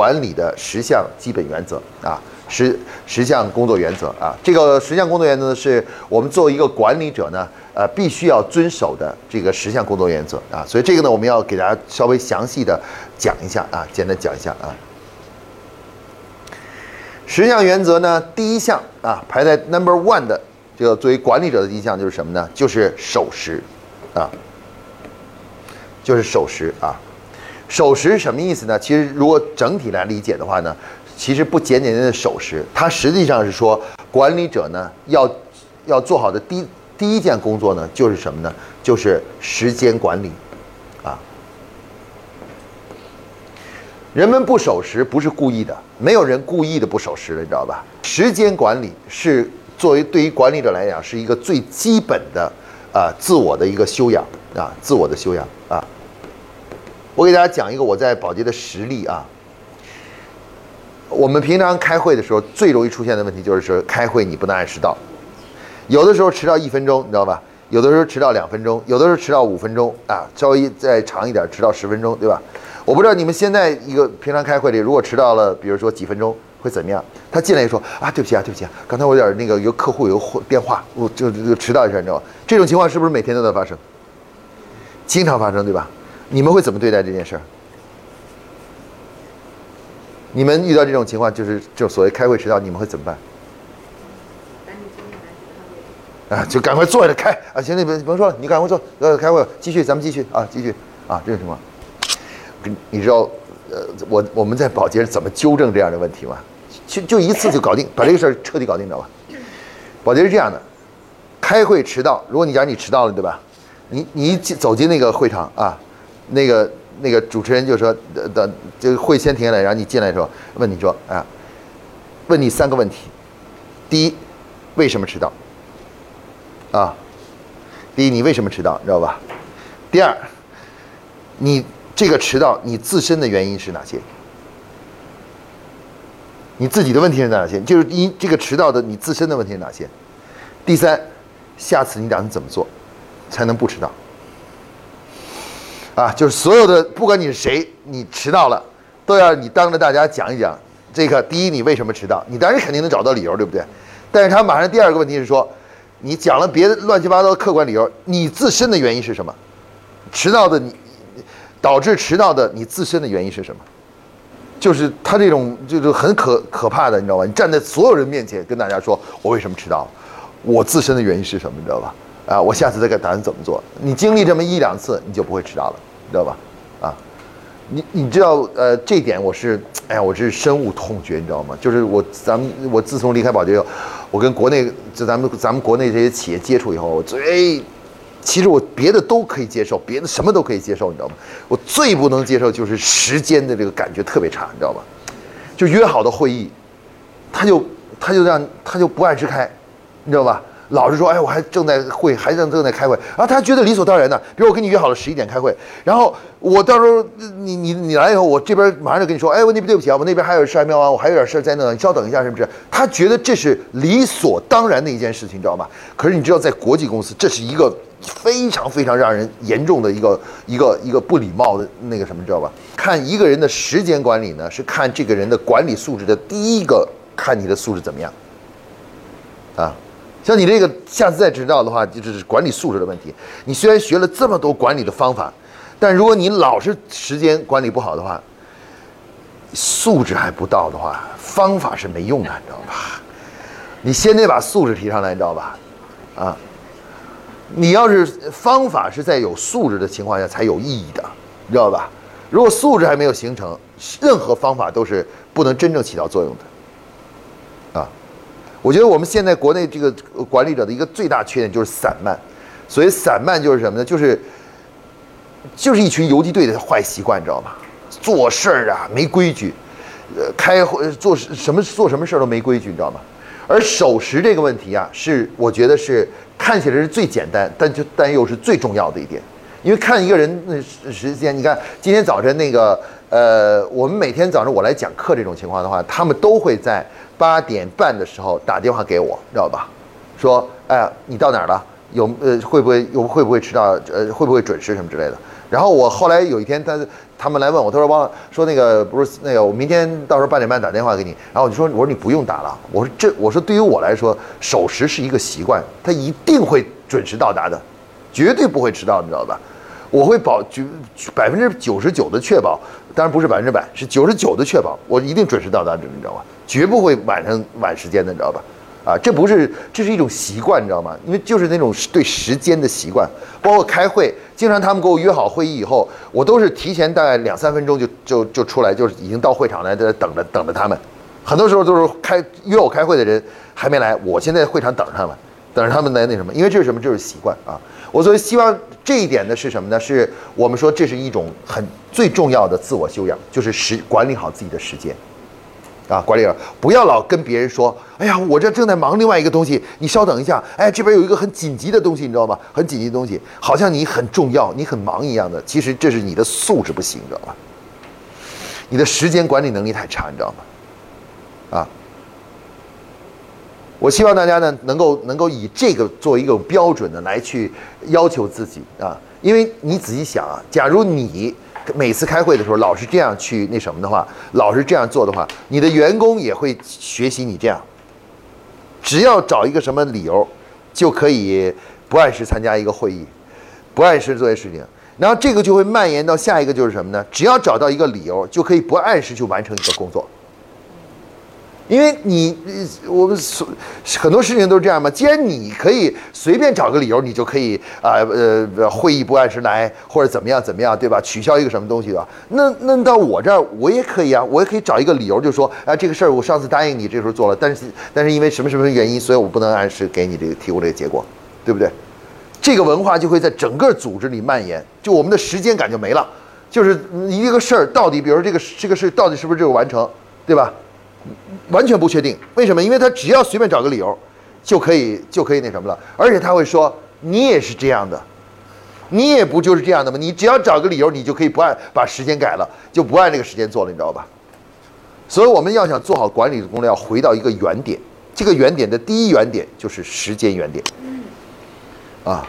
管理的十项基本原则啊，十十项工作原则啊。这个十项工作原则呢，是我们作为一个管理者呢，呃，必须要遵守的这个十项工作原则啊。所以这个呢，我们要给大家稍微详细的讲一下啊，简单讲一下啊。十项原则呢，第一项啊，排在 number one 的这个作为管理者的第一项就是什么呢？就是守时啊，就是守时啊。守时什么意思呢？其实如果整体来理解的话呢，其实不简简单单的守时，它实际上是说管理者呢要要做好的第第一件工作呢，就是什么呢？就是时间管理啊。人们不守时不是故意的，没有人故意的不守时的，你知道吧？时间管理是作为对于管理者来讲是一个最基本的啊自我的一个修养啊，自我的修养啊。我给大家讲一个我在保洁的实例啊。我们平常开会的时候最容易出现的问题就是说，开会你不能按时到，有的时候迟到一分钟，你知道吧？有的时候迟到两分钟，有的时候迟到五分钟啊，稍微再长一点，迟到十分钟，对吧？我不知道你们现在一个平常开会里，如果迟到了，比如说几分钟会怎么样？他进来就说啊，对不起啊，对不起啊，刚才我有点那个有客户有电话，我就就迟到一下，你知道吗？这种情况是不是每天都在发生？经常发生，对吧？你们会怎么对待这件事儿？你们遇到这种情况，就是就所谓开会迟到，你们会怎么办？啊，就赶快坐下来开啊！行，你别甭说了，你赶快坐，呃，开会，继续，咱们继续啊，继续啊，这种情况，你你知道，呃，我我们在保洁怎么纠正这样的问题吗？就就一次就搞定，把这个事儿彻底搞定，知道吧？保洁是这样的，开会迟到，如果你假如你迟到了，对吧？你你一进走进那个会场啊。那个那个主持人就说：“等这个会先停下来，然后你进来的时候问你说啊，问你三个问题。第一，为什么迟到？啊，第一，你为什么迟到？你知道吧？第二，你这个迟到你自身的原因是哪些？你自己的问题是哪些？就是一这个迟到的你自身的问题是哪些？第三，下次你打算怎么做才能不迟到？”啊，就是所有的，不管你是谁，你迟到了，都要你当着大家讲一讲。这个第一，你为什么迟到？你当然肯定能找到理由，对不对？但是他马上第二个问题是说，你讲了别的乱七八糟的客观理由，你自身的原因是什么？迟到的你，导致迟到的你自身的原因是什么？就是他这种就是很可可怕的，你知道吧？你站在所有人面前跟大家说，我为什么迟到了？我自身的原因是什么？你知道吧？啊，我下次再给打算怎么做？你经历这么一两次，你就不会迟到了。知道吧？啊，你你知道呃，这点我是哎呀，我是深恶痛绝，你知道吗？就是我咱们我自从离开保洁以后，我跟国内就咱们咱们国内这些企业接触以后，我最其实我别的都可以接受，别的什么都可以接受，你知道吗？我最不能接受就是时间的这个感觉特别差，你知道吧？就约好的会议，他就他就让他就不按时开，你知道吧？老是说，哎，我还正在会，还正正在开会，然后他觉得理所当然的。比如我跟你约好了十一点开会，然后我到时候你你你来以后，我这边马上就跟你说，哎，我那边对不起啊，我那边还有事还没完，我还有点事在那，你稍等一下，是不是？他觉得这是理所当然的一件事情，知道吗？可是你知道，在国际公司，这是一个非常非常让人严重的一个一个一个不礼貌的那个什么，知道吧？看一个人的时间管理呢，是看这个人的管理素质的第一个，看你的素质怎么样，啊。像你这个下次再知道的话，就是管理素质的问题。你虽然学了这么多管理的方法，但如果你老是时间管理不好的话，素质还不到的话，方法是没用的，你知道吧？你先得把素质提上来，你知道吧？啊，你要是方法是在有素质的情况下才有意义的，你知道吧？如果素质还没有形成，任何方法都是不能真正起到作用的。我觉得我们现在国内这个管理者的一个最大缺点就是散漫，所以散漫就是什么呢？就是就是一群游击队的坏习惯，你知道吗？做事儿啊没规矩，呃，开会做什么做什么事儿都没规矩，你知道吗？而守时这个问题啊，是我觉得是看起来是最简单，但就但又是最重要的一点，因为看一个人那时间，你看今天早晨那个呃，我们每天早上我来讲课这种情况的话，他们都会在。八点半的时候打电话给我，知道吧？说，哎，你到哪儿了？有呃，会不会有会不会迟到？呃，会不会准时什么之类的？然后我后来有一天，他他们来问我，他说汪说那个不是那个，我明天到时候八点半打电话给你。然后我就说，我说你不用打了。我说这，我说对于我来说，守时是一个习惯，他一定会准时到达的，绝对不会迟到，你知道吧？我会保九百分之九十九的确保，当然不是百分之百，是九十九的确保，我一定准时到达这，你知道吧？绝不会晚上晚时间的，你知道吧？啊，这不是，这是一种习惯，你知道吗？因为就是那种对时间的习惯，包括开会，经常他们给我约好会议以后，我都是提前大概两三分钟就就就出来，就是已经到会场来，在等着等着他们。很多时候都是开约我开会的人还没来，我现在会场等着他们，等着他们来那什么，因为这是什么？这是习惯啊。我所以希望这一点呢是什么呢？是我们说这是一种很最重要的自我修养，就是时管理好自己的时间。啊，管理者不要老跟别人说，哎呀，我这正在忙另外一个东西，你稍等一下。哎，这边有一个很紧急的东西，你知道吗？很紧急的东西，好像你很重要，你很忙一样的。其实这是你的素质不行，你知道吧？你的时间管理能力太差，你知道吗？啊，我希望大家呢能够能够以这个作为一个标准的来去要求自己啊，因为你仔细想啊，假如你。每次开会的时候，老是这样去那什么的话，老是这样做的话，你的员工也会学习你这样。只要找一个什么理由，就可以不按时参加一个会议，不按时做些事情，然后这个就会蔓延到下一个就是什么呢？只要找到一个理由，就可以不按时去完成一个工作。因为你，我们所很多事情都是这样嘛。既然你可以随便找个理由，你就可以啊呃会议不按时来，或者怎么样怎么样，对吧？取消一个什么东西的，那那到我这儿我也可以啊，我也可以找一个理由，就说啊这个事儿我上次答应你这时候做了，但是但是因为什么什么原因，所以我不能按时给你这个提供这个结果，对不对？这个文化就会在整个组织里蔓延，就我们的时间感就没了，就是一个事儿到底，比如说这个这个事到底是不是这个完成，对吧？完全不确定，为什么？因为他只要随便找个理由，就可以就可以那什么了。而且他会说，你也是这样的，你也不就是这样的吗？你只要找个理由，你就可以不按把时间改了，就不按这个时间做了，你知道吧？所以我们要想做好管理的工作，要回到一个原点。这个原点的第一原点就是时间原点。啊，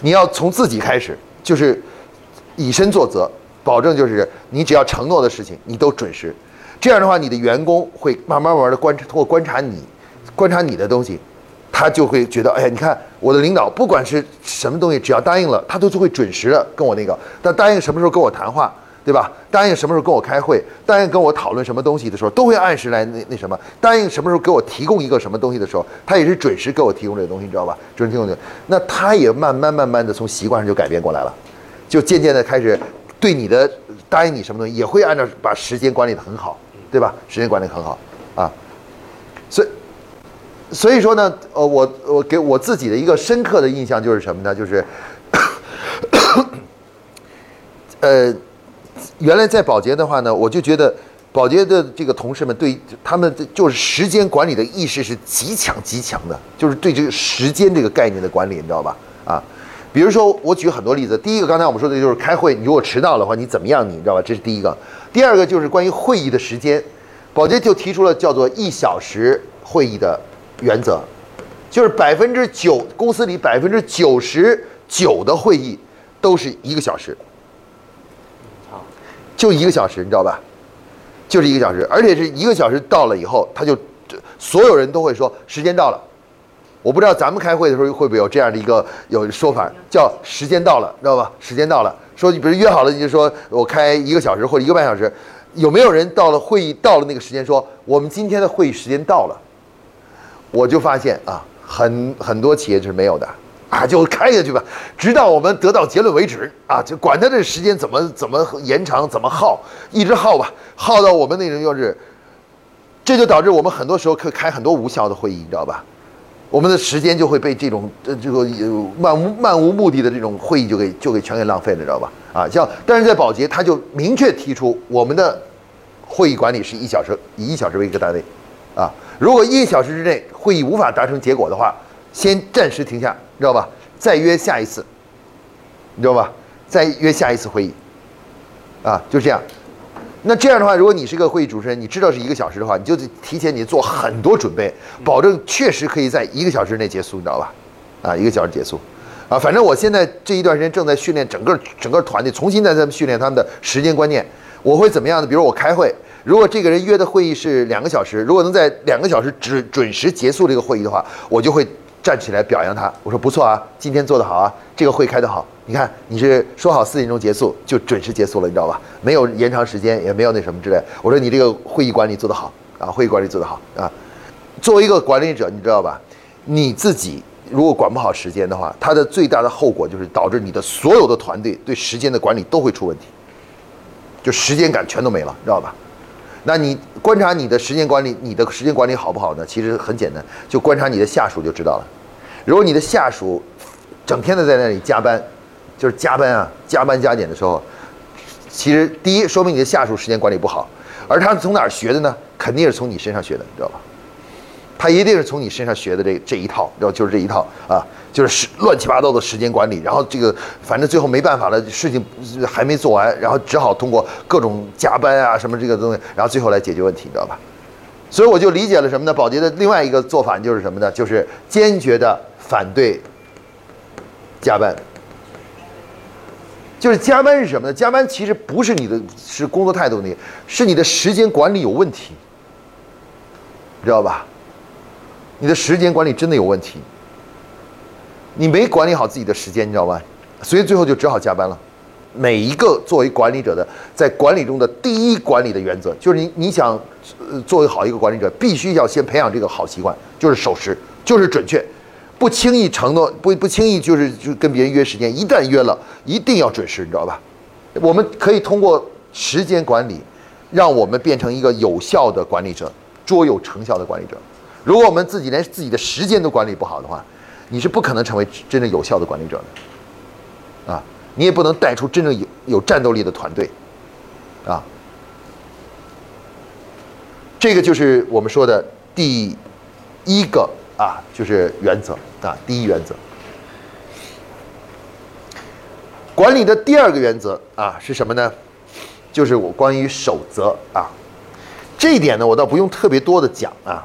你要从自己开始，就是以身作则，保证就是你只要承诺的事情，你都准时。这样的话，你的员工会慢慢慢慢的观察，通过观察你，观察你的东西，他就会觉得，哎呀，你看我的领导不管是什么东西，只要答应了，他都是会准时的跟我那个。他答应什么时候跟我谈话，对吧？答应什么时候跟我开会，答应跟我讨论什么东西的时候，都会按时来那那什么。答应什么时候给我提供一个什么东西的时候，他也是准时给我提供这个东西，你知道吧？准时提供的。那他也慢慢慢慢的从习惯上就改变过来了，就渐渐的开始对你的答应你什么东西，也会按照把时间管理的很好。对吧？时间管理很好，啊，所以所以说呢，呃，我我给我自己的一个深刻的印象就是什么呢？就是，呃，原来在保洁的话呢，我就觉得保洁的这个同事们对他们的就是时间管理的意识是极强极强的，就是对这个时间这个概念的管理，你知道吧？啊，比如说我举很多例子，第一个刚才我们说的就是开会，你如果迟到的话，你怎么样？你知道吧？这是第一个。第二个就是关于会议的时间，保洁就提出了叫做一小时会议的原则，就是百分之九公司里百分之九十九的会议都是一个小时，好，就一个小时，你知道吧？就是一个小时，而且是一个小时到了以后，他就所有人都会说时间到了。我不知道咱们开会的时候会不会有这样的一个有说法，叫时间到了，知道吧？时间到了。说你比如约好了，你就说我开一个小时或者一个半小时，有没有人到了会议到了那个时间说我们今天的会议时间到了？我就发现啊，很很多企业是没有的啊，就开下去吧，直到我们得到结论为止啊，就管他这时间怎么怎么延长怎么耗，一直耗吧，耗到我们那种就是，这就导致我们很多时候可开很多无效的会议，你知道吧？我们的时间就会被这种呃这个漫无漫无目的的这种会议就给就给全给浪费了，知道吧？啊，像但是在保洁他就明确提出，我们的会议管理是一小时，以一小时为一个单位，啊，如果一小时之内会议无法达成结果的话，先暂时停下，知道吧？再约下一次，你知道吧？再约下一次会议，啊，就这样。那这样的话，如果你是个会议主持人，你知道是一个小时的话，你就得提前你做很多准备，保证确实可以在一个小时内结束，你知道吧？啊，一个小时结束。啊，反正我现在这一段时间正在训练整个整个团队，重新在他们训练他们的时间观念。我会怎么样呢？比如我开会，如果这个人约的会议是两个小时，如果能在两个小时准准时结束这个会议的话，我就会站起来表扬他。我说不错啊，今天做得好啊，这个会开得好。你看你是说好四点钟结束就准时结束了，你知道吧？没有延长时间，也没有那什么之类。我说你这个会议管理做得好啊，会议管理做得好啊。作为一个管理者，你知道吧？你自己如果管不好时间的话，它的最大的后果就是导致你的所有的团队对时间的管理都会出问题，就时间感全都没了，知道吧？那你观察你的时间管理，你的时间管理好不好呢？其实很简单，就观察你的下属就知道了。如果你的下属整天的在那里加班，就是加班啊，加班加点的时候，其实第一说明你的下属时间管理不好，而他从哪儿学的呢？肯定是从你身上学的，你知道吧？他一定是从你身上学的这这一套，然后就是这一套啊，就是乱七八糟的时间管理，然后这个反正最后没办法了，事情还没做完，然后只好通过各种加班啊什么这个东西，然后最后来解决问题，你知道吧？所以我就理解了什么呢？保洁的另外一个做法就是什么呢？就是坚决的反对加班。就是加班是什么呢？加班其实不是你的是工作态度问题，是你的时间管理有问题，你知道吧？你的时间管理真的有问题，你没管理好自己的时间，你知道吧？所以最后就只好加班了。每一个作为管理者的，在管理中的第一管理的原则，就是你你想作为好一个管理者，必须要先培养这个好习惯，就是守时，就是准确，不轻易承诺，不不轻易就是就跟别人约时间，一旦约了，一定要准时，你知道吧？我们可以通过时间管理，让我们变成一个有效的管理者，卓有成效的管理者。如果我们自己连自己的时间都管理不好的话，你是不可能成为真正有效的管理者的，啊，你也不能带出真正有有战斗力的团队，啊，这个就是我们说的第一个啊，就是原则啊，第一原则。管理的第二个原则啊是什么呢？就是我关于守则啊，这一点呢，我倒不用特别多的讲啊。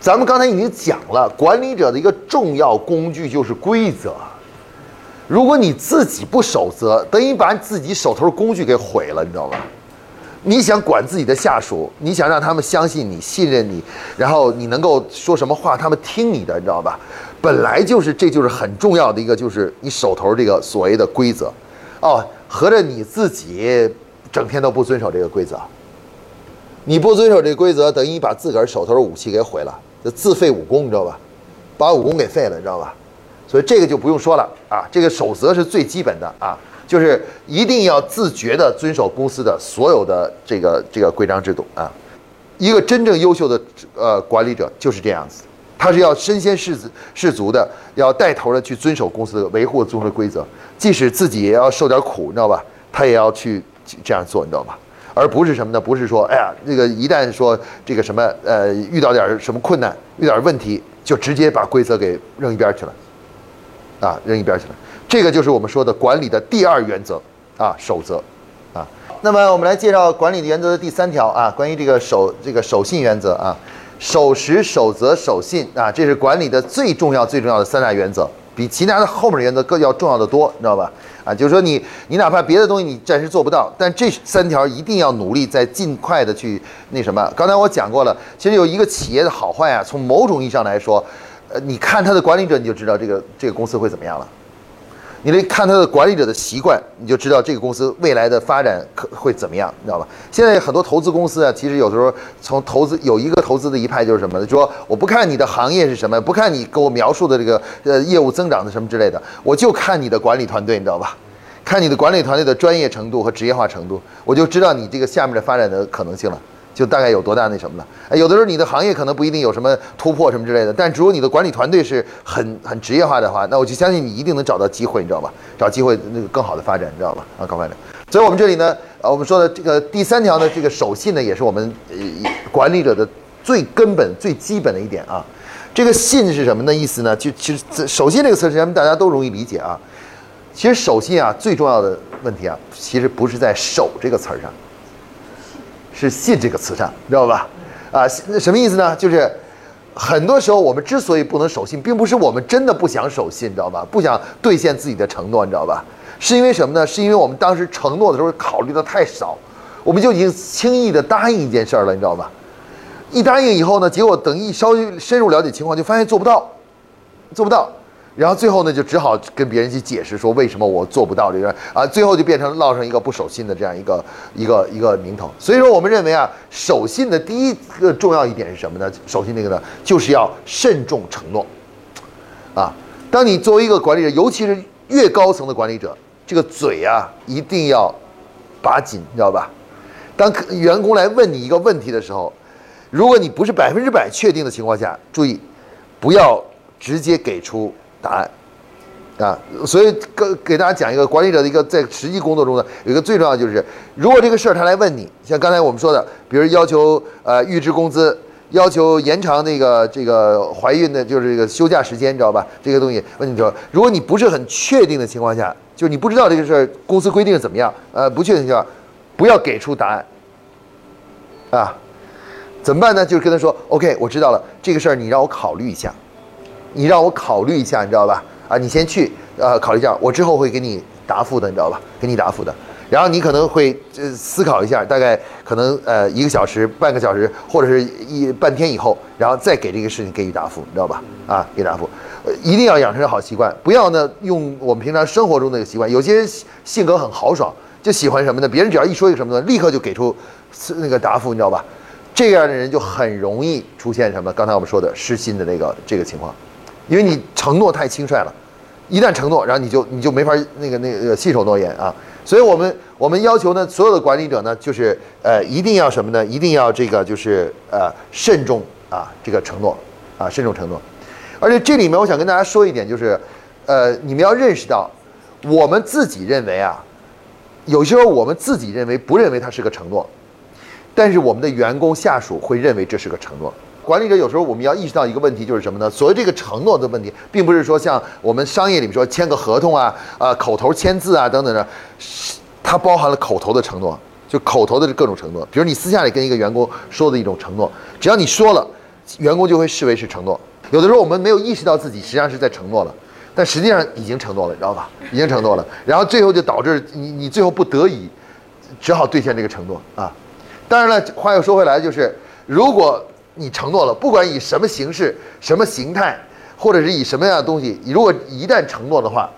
咱们刚才已经讲了，管理者的一个重要工具就是规则。如果你自己不守则，等于把自己手头的工具给毁了，你知道吧？你想管自己的下属，你想让他们相信你、信任你，然后你能够说什么话，他们听你的，你知道吧？本来就是，这就是很重要的一个，就是你手头这个所谓的规则。哦，合着你自己整天都不遵守这个规则，你不遵守这规则，等于你把自个儿手头的武器给毁了。就自废武功，你知道吧？把武功给废了，你知道吧？所以这个就不用说了啊。这个守则是最基本的啊，就是一定要自觉地遵守公司的所有的这个这个规章制度啊。一个真正优秀的呃管理者就是这样子，他是要身先士士卒的，要带头的去遵守公司的维护公司的规则，即使自己也要受点苦，你知道吧？他也要去这样做，你知道吧？而不是什么呢？不是说，哎呀，这个一旦说这个什么，呃，遇到点什么困难，遇到点问题，就直接把规则给扔一边去了，啊，扔一边去了。这个就是我们说的管理的第二原则，啊，守则，啊。那么我们来介绍管理的原则的第三条啊，关于这个守这个守信原则啊，守时、守则、守信啊，这是管理的最重要最重要的三大原则，比其他的后面的原则更要重要的多，你知道吧？啊，就是说你你哪怕别的东西你暂时做不到，但这三条一定要努力在尽快的去那什么。刚才我讲过了，其实有一个企业的好坏啊，从某种意义上来说，呃，你看他的管理者你就知道这个这个公司会怎么样了。你得看他的管理者的习惯，你就知道这个公司未来的发展可会怎么样，你知道吧？现在很多投资公司啊，其实有时候从投资有一个投资的一派就是什么呢？说我不看你的行业是什么，不看你给我描述的这个呃业务增长的什么之类的，我就看你的管理团队，你知道吧？看你的管理团队的专业程度和职业化程度，我就知道你这个下面的发展的可能性了。就大概有多大那什么了？有的时候你的行业可能不一定有什么突破什么之类的，但如果你的管理团队是很很职业化的话，那我就相信你一定能找到机会，你知道吧？找机会那个更好的发展，你知道吧？啊，高发展。所以我们这里呢，呃，我们说的这个第三条呢，这个守信呢，也是我们呃管理者的最根本、最基本的一点啊。这个信是什么的意思呢？就其实守信这个词，实际上大家都容易理解啊。其实守信啊，最重要的问题啊，其实不是在守这个词儿上。是信这个词上，知道吧？啊，什么意思呢？就是很多时候我们之所以不能守信，并不是我们真的不想守信，你知道吧？不想兑现自己的承诺，你知道吧？是因为什么呢？是因为我们当时承诺的时候考虑的太少，我们就已经轻易的答应一件事儿了，你知道吧？一答应以后呢，结果等一稍微深入了解情况，就发现做不到，做不到。然后最后呢，就只好跟别人去解释说为什么我做不到这个啊，最后就变成落上一个不守信的这样一个一个一个名头。所以说，我们认为啊，守信的第一个重要一点是什么呢？守信那个呢，就是要慎重承诺。啊，当你作为一个管理者，尤其是越高层的管理者，这个嘴啊一定要把紧，你知道吧？当员工来问你一个问题的时候，如果你不是百分之百确定的情况下，注意不要直接给出。答案，啊，所以给给大家讲一个管理者的一个在实际工作中呢，有一个最重要就是，如果这个事儿他来问你，像刚才我们说的，比如要求呃预支工资，要求延长那个这个怀孕的，就是这个休假时间，你知道吧？这个东西问你说，如果你不是很确定的情况下，就是你不知道这个事儿公司规定怎么样，呃，不确定情况，不要给出答案，啊，怎么办呢？就是跟他说，OK，我知道了，这个事儿你让我考虑一下。你让我考虑一下，你知道吧？啊，你先去，呃，考虑一下，我之后会给你答复的，你知道吧？给你答复的。然后你可能会呃思考一下，大概可能呃一个小时、半个小时，或者是一半天以后，然后再给这个事情给予答复，你知道吧？啊，给答复，呃，一定要养成好习惯，不要呢用我们平常生活中的习惯。有些人性格很豪爽，就喜欢什么呢？别人只要一说一个什么呢，立刻就给出那个答复，你知道吧？这样的人就很容易出现什么？刚才我们说的失信的那个这个情况。因为你承诺太轻率了，一旦承诺，然后你就你就没法那个那个信守诺言啊。所以我们我们要求呢，所有的管理者呢，就是呃一定要什么呢？一定要这个就是呃慎重啊这个承诺啊慎重承诺。而且这里面我想跟大家说一点，就是呃你们要认识到，我们自己认为啊，有些时候我们自己认为不认为它是个承诺，但是我们的员工下属会认为这是个承诺。管理者有时候我们要意识到一个问题，就是什么呢？所谓这个承诺的问题，并不是说像我们商业里面说签个合同啊、啊口头签字啊等等的，它包含了口头的承诺，就口头的各种承诺。比如你私下里跟一个员工说的一种承诺，只要你说了，员工就会视为是承诺。有的时候我们没有意识到自己实际上是在承诺了，但实际上已经承诺了，你知道吧？已经承诺了，然后最后就导致你你最后不得已，只好兑现这个承诺啊。当然了，话又说回来，就是如果。你承诺了，不管以什么形式、什么形态，或者是以什么样的东西，如果一旦承诺的话，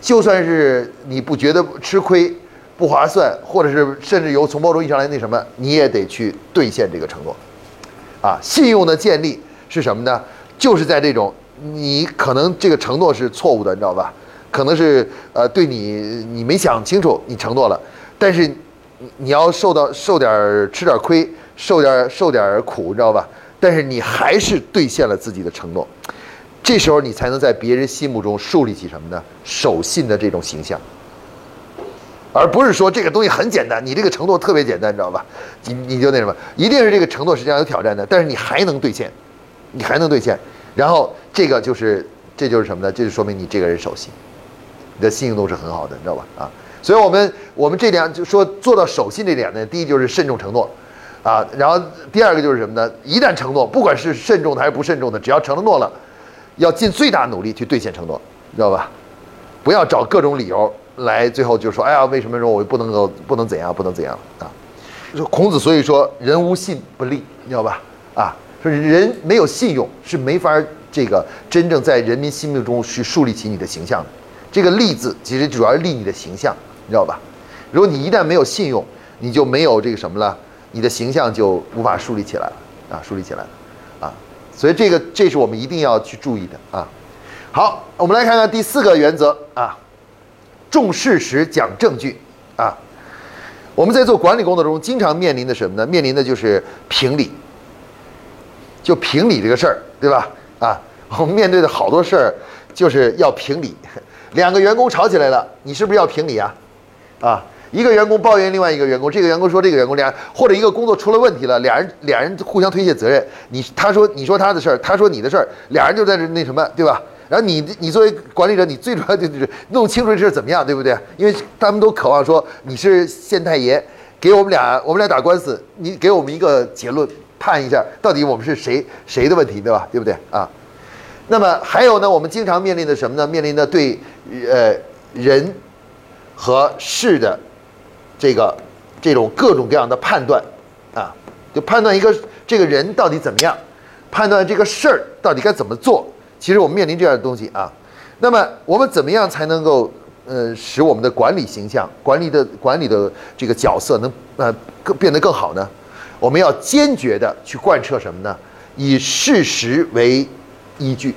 就算是你不觉得吃亏、不划算，或者是甚至由从某种意义上来那什么，你也得去兑现这个承诺。啊，信用的建立是什么呢？就是在这种你可能这个承诺是错误的，你知道吧？可能是呃对你你没想清楚，你承诺了，但是你要受到受点吃点亏。受点受点苦，你知道吧？但是你还是兑现了自己的承诺，这时候你才能在别人心目中树立起什么呢？守信的这种形象，而不是说这个东西很简单，你这个承诺特别简单，你知道吧？你你就那什么，一定是这个承诺实际上有挑战的，但是你还能兑现，你还能兑现，然后这个就是这就是什么呢？这就说明你这个人守信，你的信用度是很好的，你知道吧？啊，所以我们我们这点就说做到守信这点呢，第一就是慎重承诺。啊，然后第二个就是什么呢？一旦承诺，不管是慎重的还是不慎重的，只要承诺了，要尽最大努力去兑现承诺，知道吧？不要找各种理由来，最后就说，哎呀，为什么说我不能够不能怎样，不能怎样啊？说孔子所以说，人无信不立，你知道吧？啊，说人没有信用是没法这个真正在人民心目中去树立起你的形象的。这个立字其实主要是立你的形象，你知道吧？如果你一旦没有信用，你就没有这个什么了。你的形象就无法树立起来了啊，树立起来了啊，所以这个这是我们一定要去注意的啊。好，我们来看看第四个原则啊，重事实讲证据啊。我们在做管理工作中，经常面临的什么呢？面临的就是评理，就评理这个事儿，对吧？啊，我们面对的好多事儿就是要评理。两个员工吵起来了，你是不是要评理啊？啊？一个员工抱怨另外一个员工，这个员工说这个员工俩或者一个工作出了问题了，俩人俩人互相推卸责任。你他说你说他的事儿，他说你的事儿，俩人就在这那什么，对吧？然后你你作为管理者，你最主要就是弄清楚这事怎么样，对不对？因为他们都渴望说你是县太爷，给我们俩我们俩打官司，你给我们一个结论判一下到底我们是谁谁的问题，对吧？对不对啊？那么还有呢，我们经常面临的什么呢？面临的对呃人和事的这个这种各种各样的判断啊，就判断一个这个人到底怎么样，判断这个事儿到底该怎么做。其实我们面临这样的东西啊。那么我们怎么样才能够呃使我们的管理形象、管理的管理的这个角色能呃更变得更好呢？我们要坚决的去贯彻什么呢？以事实为依据，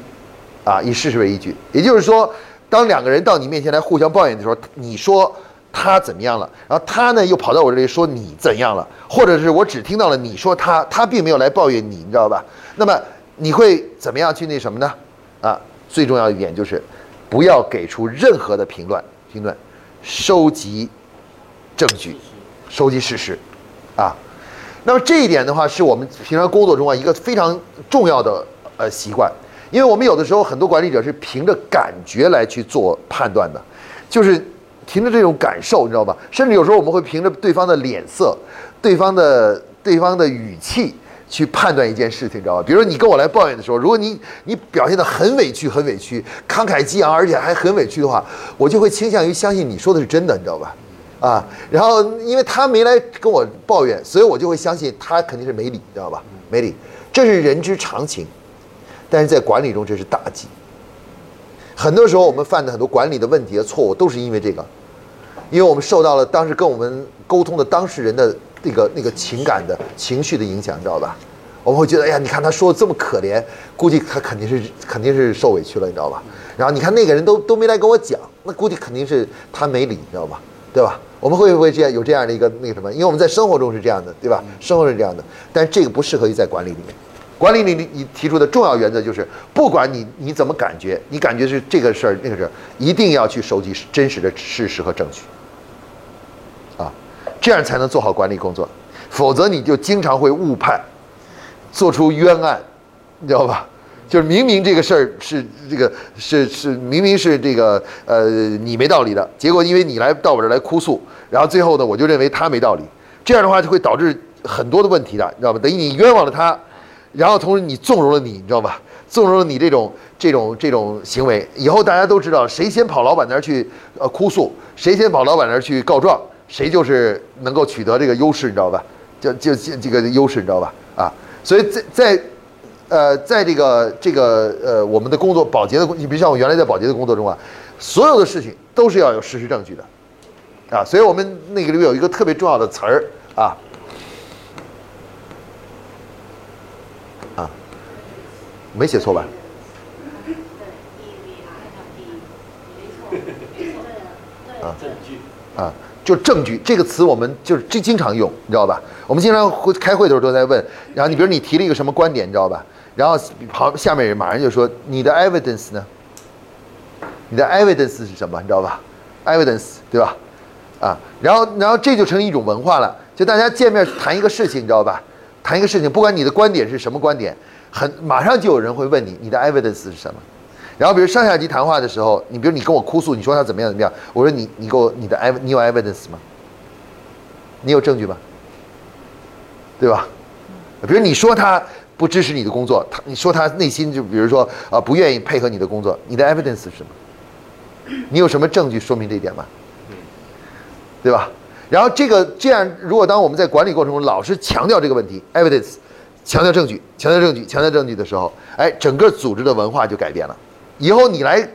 啊，以事实为依据。也就是说，当两个人到你面前来互相抱怨的时候，你说他怎么样了，然后他呢又跑到我这里说你怎样了，或者是我只听到了你说他，他并没有来抱怨你，你知道吧？那么你会怎么样去那什么呢？啊，最重要一点就是。不要给出任何的评论，评论，收集证据，收集事实，啊，那么这一点的话，是我们平常工作中啊一个非常重要的呃习惯，因为我们有的时候很多管理者是凭着感觉来去做判断的，就是凭着这种感受，你知道吧？甚至有时候我们会凭着对方的脸色、对方的对方的语气。去判断一件事情，你知道吧？比如说你跟我来抱怨的时候，如果你你表现的很委屈、很委屈、慷慨激昂，而且还很委屈的话，我就会倾向于相信你说的是真的，你知道吧？啊，然后因为他没来跟我抱怨，所以我就会相信他肯定是没理，你知道吧？没理，这是人之常情，但是在管理中这是大忌。很多时候我们犯的很多管理的问题和错误，都是因为这个，因为我们受到了当时跟我们沟通的当事人的。那个那个情感的情绪的影响，你知道吧？我们会觉得，哎呀，你看他说的这么可怜，估计他肯定是肯定是受委屈了，你知道吧？然后你看那个人都都没来跟我讲，那估计肯定是他没理，你知道吧？对吧？我们会不会这样有这样的一个那个什么？因为我们在生活中是这样的，对吧？生活是这样的，但是这个不适合于在管理里面。管理里你你提出的重要原则就是，不管你你怎么感觉，你感觉是这个事儿那个事儿，一定要去收集真实的事实和证据。啊这样才能做好管理工作，否则你就经常会误判，做出冤案，你知道吧？就是明明这个事儿是这个是是明明是这个呃你没道理的，结果因为你来到我这儿来哭诉，然后最后呢我就认为他没道理，这样的话就会导致很多的问题的，你知道吧？等于你冤枉了他，然后同时你纵容了你，你知道吧？纵容了你这种这种这种行为，以后大家都知道谁先跑老板那儿去呃哭诉，谁先跑老板那儿去告状。谁就是能够取得这个优势，你知道吧？就就这个优势，你知道吧？啊，所以在在呃，在这个这个呃，我们的工作保洁的工，你比如像我原来在保洁的工作中啊，所有的事情都是要有事实证据的，啊，所以我们那个里面有一个特别重要的词儿，啊，没写错吧？啊，证据啊。就证据这个词，我们就是经经常用，你知道吧？我们经常会开会的时候都在问，然后你比如你提了一个什么观点，你知道吧？然后旁下面人马上就说你的 evidence 呢？你的 evidence 是什么？你知道吧？evidence 对吧？啊，然后然后这就成一种文化了，就大家见面谈一个事情，你知道吧？谈一个事情，不管你的观点是什么观点，很马上就有人会问你，你的 evidence 是什么？然后，比如上下级谈话的时候，你比如你跟我哭诉，你说他怎么样怎么样，我说你你给我你的 ev 你有 evidence 吗？你有证据吗？对吧？比如你说他不支持你的工作，他你说他内心就比如说啊不愿意配合你的工作，你的 evidence 是什么？你有什么证据说明这一点吗？对吧？然后这个这样，如果当我们在管理过程中老是强调这个问题 evidence，强调证据，强调证据，强调证据的时候，哎，整个组织的文化就改变了。以后你来，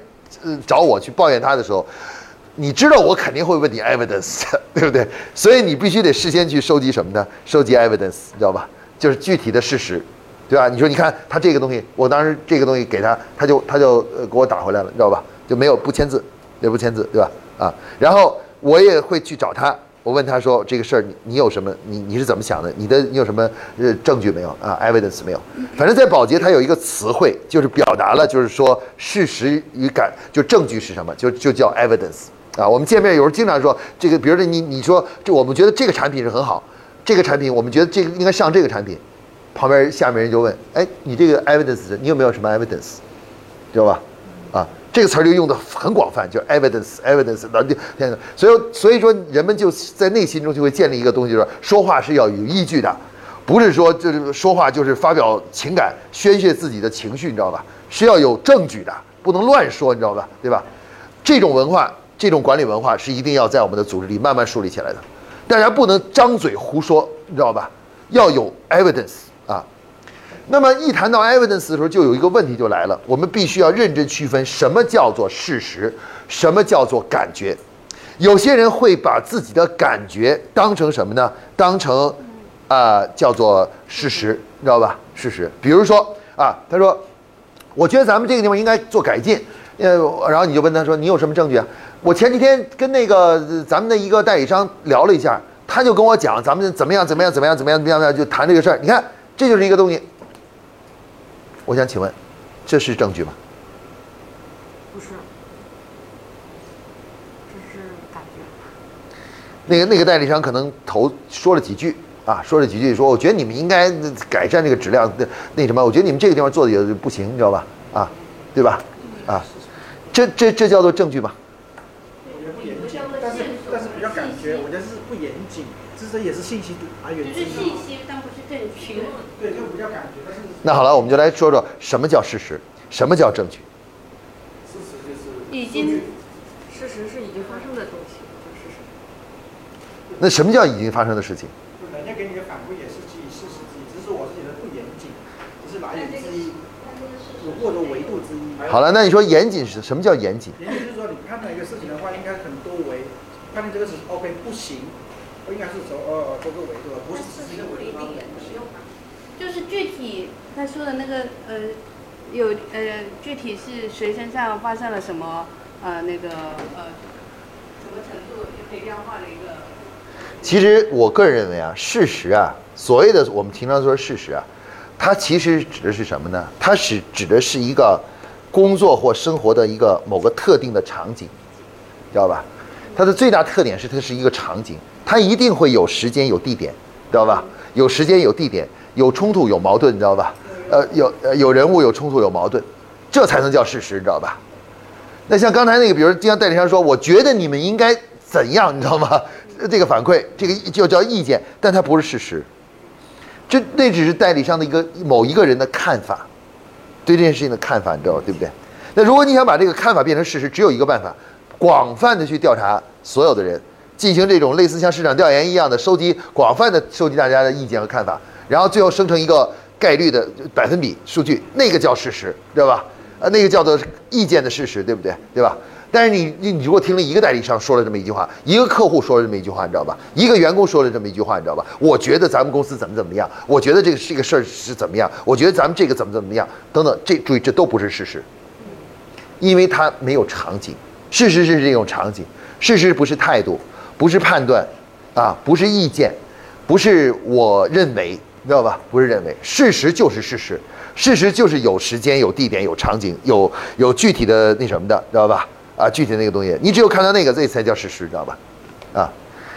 呃，找我去抱怨他的时候，你知道我肯定会问你 evidence，对不对？所以你必须得事先去收集什么呢？收集 evidence，你知道吧？就是具体的事实，对吧？你说，你看他这个东西，我当时这个东西给他，他就他就给我打回来了，你知道吧？就没有不签字，也不签字，对吧？啊，然后我也会去找他。我问他说：“这个事儿你你有什么？你你是怎么想的？你的你有什么呃证据没有啊？evidence 没有？反正，在保洁它有一个词汇，就是表达了，就是说事实与感，就证据是什么？就就叫 evidence 啊。我们见面有时候经常说这个，比如说你你说这我们觉得这个产品是很好，这个产品我们觉得这个应该上这个产品，旁边下面人就问：哎，你这个 evidence 你有没有什么 evidence？知道吧？啊。”这个词儿就用的很广泛，就是 evidence，evidence，那就天所以所以说人们就在内心中就会建立一个东西，就是说话是要有依据的，不是说就是说话就是发表情感、宣泄自己的情绪，你知道吧？是要有证据的，不能乱说，你知道吧？对吧？这种文化，这种管理文化是一定要在我们的组织里慢慢树立起来的。大家不能张嘴胡说，你知道吧？要有 evidence。那么一谈到 evidence 的时候，就有一个问题就来了，我们必须要认真区分什么叫做事实，什么叫做感觉。有些人会把自己的感觉当成什么呢？当成啊叫做事实，你知道吧？事实。比如说啊，他说，我觉得咱们这个地方应该做改进，呃，然后你就问他说，你有什么证据啊？我前几天跟那个咱们的一个代理商聊了一下，他就跟我讲咱们怎么样怎么样怎么样怎么样怎么样，就谈这个事儿。你看，这就是一个东西。我想请问，这是证据吗？不是，这是感觉。那个那个代理商可能头说了几句啊，说了几句，说我觉得你们应该改善这个质量，那那什么，我觉得你们这个地方做的也不行，你知道吧？啊，对吧？啊，这这这叫做证据吗？我觉得不严谨，但是但是比较感觉，我觉得是不严谨，这这也是信息来源之只是信。息，但不是证据。对，就比较感觉，但是那好了，我们就来说说什么叫事实，什么叫证据。事实就是已经事实是已经发生的东西，就是事实。那什么叫已经发生的事情？人家给你的反馈也是基于事实之一，只是我是觉得不严谨，只是来源之一，有或者维度之一。好了，那你说严谨是什么叫严谨？严谨就是说你判断一个事情的话，应该很多维，判断这个事情 OK 不行，应该是走呃多个维度，而不是只是一个维度。就是具体他说的那个呃，有呃具体是谁身上发生了什么呃那个呃什么程度就可以量化的一个。其实我个人认为啊，事实啊，所谓的我们平常说事实啊，它其实指的是什么呢？它是指的是一个工作或生活的一个某个特定的场景，知道吧？它的最大特点是它是一个场景，它一定会有时间有地点，知道吧？有时间有地点，有冲突有矛盾，你知道吧？呃，有呃有人物有冲突有矛盾，这才能叫事实，你知道吧？那像刚才那个，比如就像代理商说，我觉得你们应该怎样，你知道吗？这个反馈，这个就叫意见，但它不是事实。这那只是代理商的一个某一个人的看法，对这件事情的看法，你知道？对不对？那如果你想把这个看法变成事实，只有一个办法：广泛的去调查所有的人，进行这种类似像市场调研一样的收集，广泛的收集大家的意见和看法，然后最后生成一个概率的百分比数据，那个叫事实，知道吧？呃，那个叫做意见的事实，对不对？对吧？但是你你你如果听了一个代理商说了这么一句话，一个客户说了这么一句话，你知道吧？一个员工说了这么一句话，你知道吧？我觉得咱们公司怎么怎么样，我觉得这个这个事儿是怎么样，我觉得咱们这个怎么怎么样，等等，这注意这都不是事实，因为它没有场景。事实是这种场景，事实不是态度，不是判断，啊，不是意见，不是我认为，你知道吧？不是认为，事实就是事实，事实就是有时间、有地点、有场景、有有具体的那什么的，知道吧？啊，具体那个东西，你只有看到那个，这才叫事实，知道吧？啊，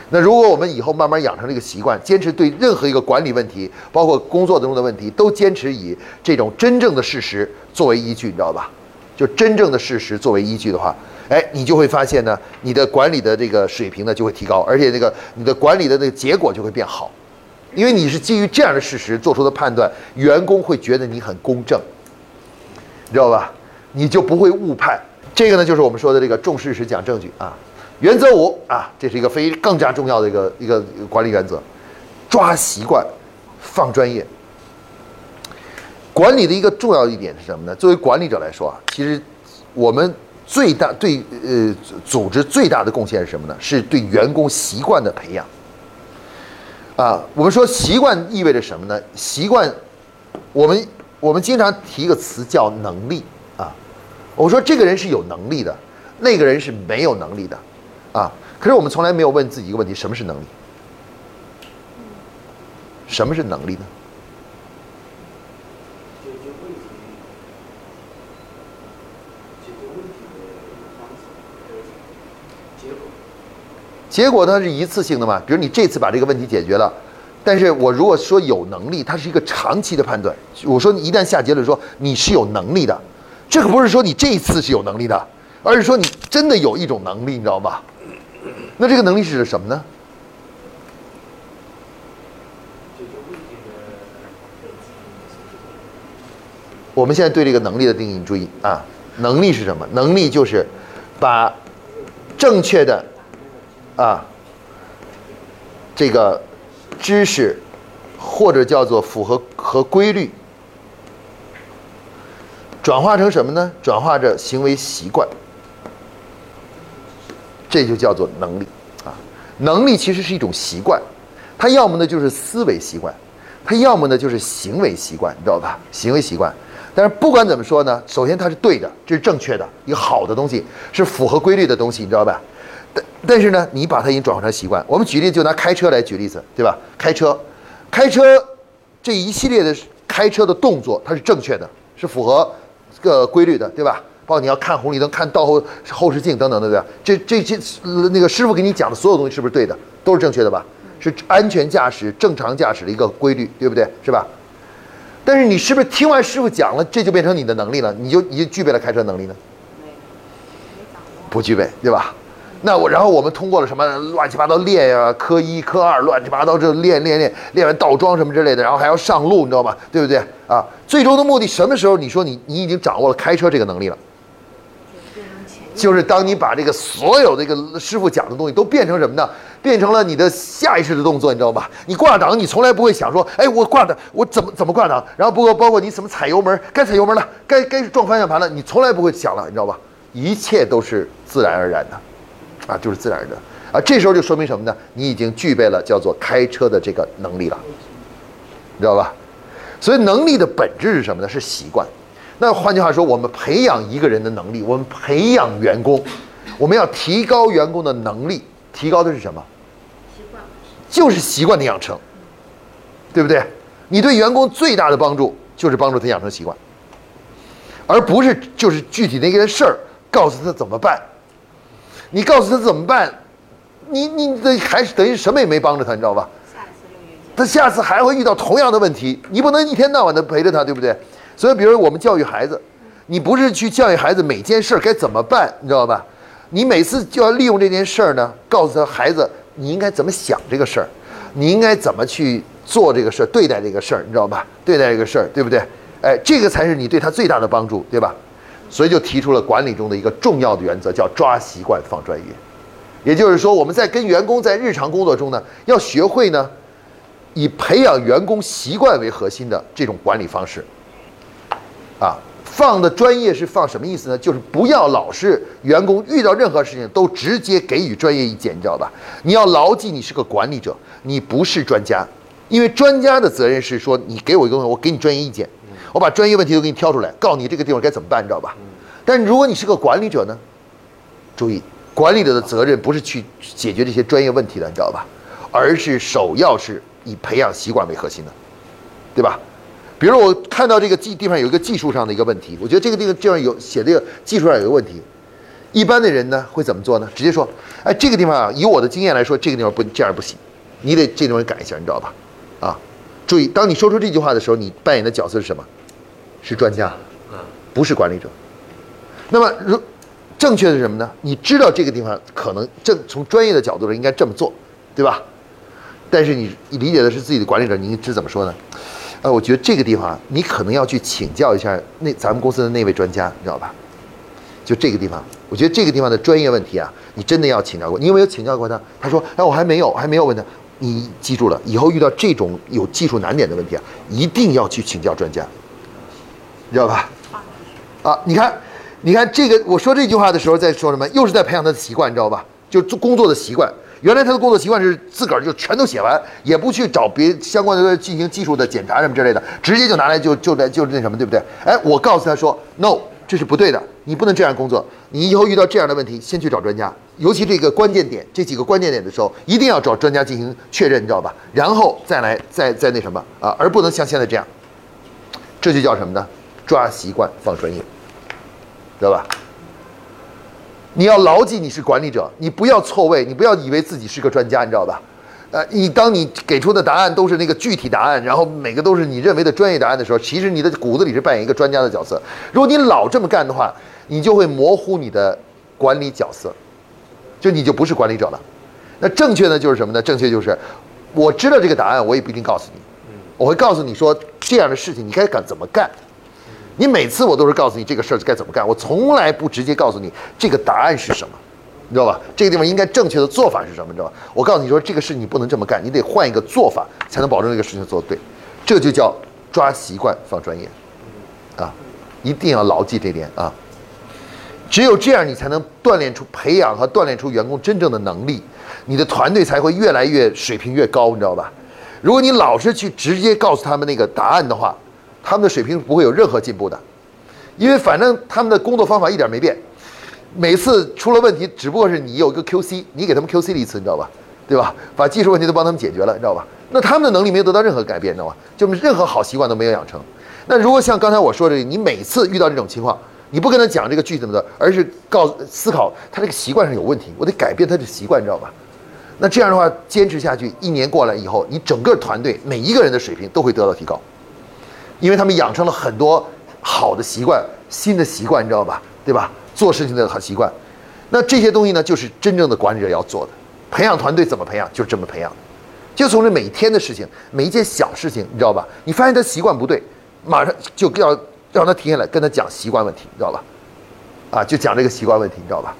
那如果我们以后慢慢养成这个习惯，坚持对任何一个管理问题，包括工作中的问题，都坚持以这种真正的事实作为依据，你知道吧？就真正的事实作为依据的话，哎，你就会发现呢，你的管理的这个水平呢就会提高，而且那个你的管理的那个结果就会变好，因为你是基于这样的事实做出的判断，员工会觉得你很公正，你知道吧？你就不会误判。这个呢，就是我们说的这个重事实讲证据啊。原则五啊，这是一个非更加重要的一个一个管理原则，抓习惯，放专业。管理的一个重要一点是什么呢？作为管理者来说啊，其实我们最大对呃组织最大的贡献是什么呢？是对员工习惯的培养。啊，我们说习惯意味着什么呢？习惯，我们我们经常提一个词叫能力啊。我说这个人是有能力的，那个人是没有能力的，啊。可是我们从来没有问自己一个问题：什么是能力？什么是能力呢？解决问题，解决问题的方式，结果。它是一次性的嘛？比如你这次把这个问题解决了，但是我如果说有能力，它是一个长期的判断。我说一旦下结论说你是有能力的，这可不是说你这一次是有能力的，而是说你真的有一种能力，你知道吧？那这个能力是什么呢？我们现在对这个能力的定义，你注意啊，能力是什么？能力就是把正确的啊这个知识或者叫做符合和规律，转化成什么呢？转化着行为习惯，这就叫做能力啊。能力其实是一种习惯，它要么呢就是思维习惯，它要么呢就是行为习惯，你知道吧？行为习惯。但是不管怎么说呢，首先它是对的，这是正确的，一个好的东西，是符合规律的东西，你知道吧？但但是呢，你把它已经转化成习惯。我们举例就拿开车来举例子，对吧？开车，开车这一系列的开车的动作，它是正确的，是符合这个规律的，对吧？包括你要看红绿灯、看倒后后视镜等等，对不对？这这些那个师傅给你讲的所有东西是不是对的？都是正确的吧？是安全驾驶、正常驾驶的一个规律，对不对？是吧？但是你是不是听完师傅讲了，这就变成你的能力了？你就已经具备了开车能力呢？不具备，对吧？那我然后我们通过了什么乱七八糟练呀，科一科二乱七八糟这练练练练完倒桩什么之类的，然后还要上路，你知道吗？对不对啊？最终的目的什么时候？你说你你已经掌握了开车这个能力了，就是当你把这个所有这个师傅讲的东西都变成什么呢？变成了你的下意识的动作，你知道吧？你挂档，你从来不会想说，哎，我挂档，我怎么怎么挂档？然后包括包括你怎么踩油门，该踩油门了，该该撞方向盘了，你从来不会想了，你知道吧？一切都是自然而然的，啊，就是自然而然的啊。这时候就说明什么呢？你已经具备了叫做开车的这个能力了，你知道吧？所以能力的本质是什么呢？是习惯。那换句话说，我们培养一个人的能力，我们培养员工，我们要提高员工的能力，提高的是什么？习惯。就是习惯的养成，对不对？你对员工最大的帮助就是帮助他养成习惯，而不是就是具体的一件事儿告诉他怎么办。你告诉他怎么办，你你的还是等于什么也没帮着他，你知道吧？他下次还会遇到同样的问题，你不能一天到晚的陪着他，对不对？所以，比如我们教育孩子，你不是去教育孩子每件事儿该怎么办，你知道吧？你每次就要利用这件事儿呢，告诉他孩子你应该怎么想这个事儿，你应该怎么去做这个事儿，对待这个事儿，你知道吧？对待这个事儿，对不对？哎，这个才是你对他最大的帮助，对吧？所以就提出了管理中的一个重要的原则，叫抓习惯放专业。也就是说，我们在跟员工在日常工作中呢，要学会呢，以培养员工习惯为核心的这种管理方式。啊，放的专业是放什么意思呢？就是不要老是员工遇到任何事情都直接给予专业意见，你知道吧？你要牢记，你是个管理者，你不是专家，因为专家的责任是说，你给我一个东西，我给你专业意见，我把专业问题都给你挑出来，告诉你这个地方该怎么办，你知道吧？但如果你是个管理者呢，注意，管理者的责任不是去解决这些专业问题的，你知道吧？而是首要是以培养习惯为核心的，对吧？比如我看到这个技地方有一个技术上的一个问题，我觉得这个地方这样有写这个技术上有个问题，一般的人呢会怎么做呢？直接说，哎，这个地方啊，以我的经验来说，这个地方不这样不行，你得这地方改一下，你知道吧？啊，注意，当你说出这句话的时候，你扮演的角色是什么？是专家，不是管理者。那么，如正确的是什么呢？你知道这个地方可能正从专业的角度上应该这么做，对吧？但是你你理解的是自己的管理者，你是怎么说呢？呃，我觉得这个地方，你可能要去请教一下那咱们公司的那位专家，你知道吧？就这个地方，我觉得这个地方的专业问题啊，你真的要请教过。你有没有请教过他？他说，哎，我还没有，还没有问他。你记住了，以后遇到这种有技术难点的问题啊，一定要去请教专家，你知道吧？啊，你看，你看这个，我说这句话的时候在说什么？又是在培养他的习惯，你知道吧？就做工作的习惯。原来他的工作习惯是自个儿就全都写完，也不去找别相关的进行技术的检查什么之类的，直接就拿来就就来就那什么，对不对？哎，我告诉他说，no，这是不对的，你不能这样工作。你以后遇到这样的问题，先去找专家，尤其这个关键点，这几个关键点的时候，一定要找专家进行确认，你知道吧？然后再来再再那什么啊，而不能像现在这样，这就叫什么呢？抓习惯放专业，知道吧？你要牢记你是管理者，你不要错位，你不要以为自己是个专家，你知道吧？呃，你当你给出的答案都是那个具体答案，然后每个都是你认为的专业答案的时候，其实你的骨子里是扮演一个专家的角色。如果你老这么干的话，你就会模糊你的管理角色，就你就不是管理者了。那正确呢就是什么呢？正确就是我知道这个答案，我也不一定告诉你。我会告诉你说这样的事情你该敢怎么干。你每次我都是告诉你这个事儿该怎么干，我从来不直接告诉你这个答案是什么，你知道吧？这个地方应该正确的做法是什么，你知道吧？我告诉你说这个事你不能这么干，你得换一个做法才能保证这个事情做得对，这就叫抓习惯放专业，啊，一定要牢记这点啊。只有这样，你才能锻炼出、培养和锻炼出员工真正的能力，你的团队才会越来越水平越高，你知道吧？如果你老是去直接告诉他们那个答案的话，他们的水平不会有任何进步的，因为反正他们的工作方法一点没变，每次出了问题，只不过是你有一个 QC，你给他们 QC 了一次，你知道吧？对吧？把技术问题都帮他们解决了，你知道吧？那他们的能力没有得到任何改变，你知道吧？就任何好习惯都没有养成。那如果像刚才我说的，你每次遇到这种情况，你不跟他讲这个句子的，而是告思考他这个习惯上有问题，我得改变他的习惯，你知道吧？那这样的话，坚持下去，一年过来以后，你整个团队每一个人的水平都会得到提高，因为他们养成了很多好的习惯、新的习惯，你知道吧？对吧？做事情的好习惯。那这些东西呢，就是真正的管理者要做的。培养团队怎么培养？就是这么培养，就从这每天的事情，每一件小事情，你知道吧？你发现他习惯不对，马上就要让他停下来，跟他讲习惯问题，你知道吧？啊，就讲这个习惯问题，你知道吧？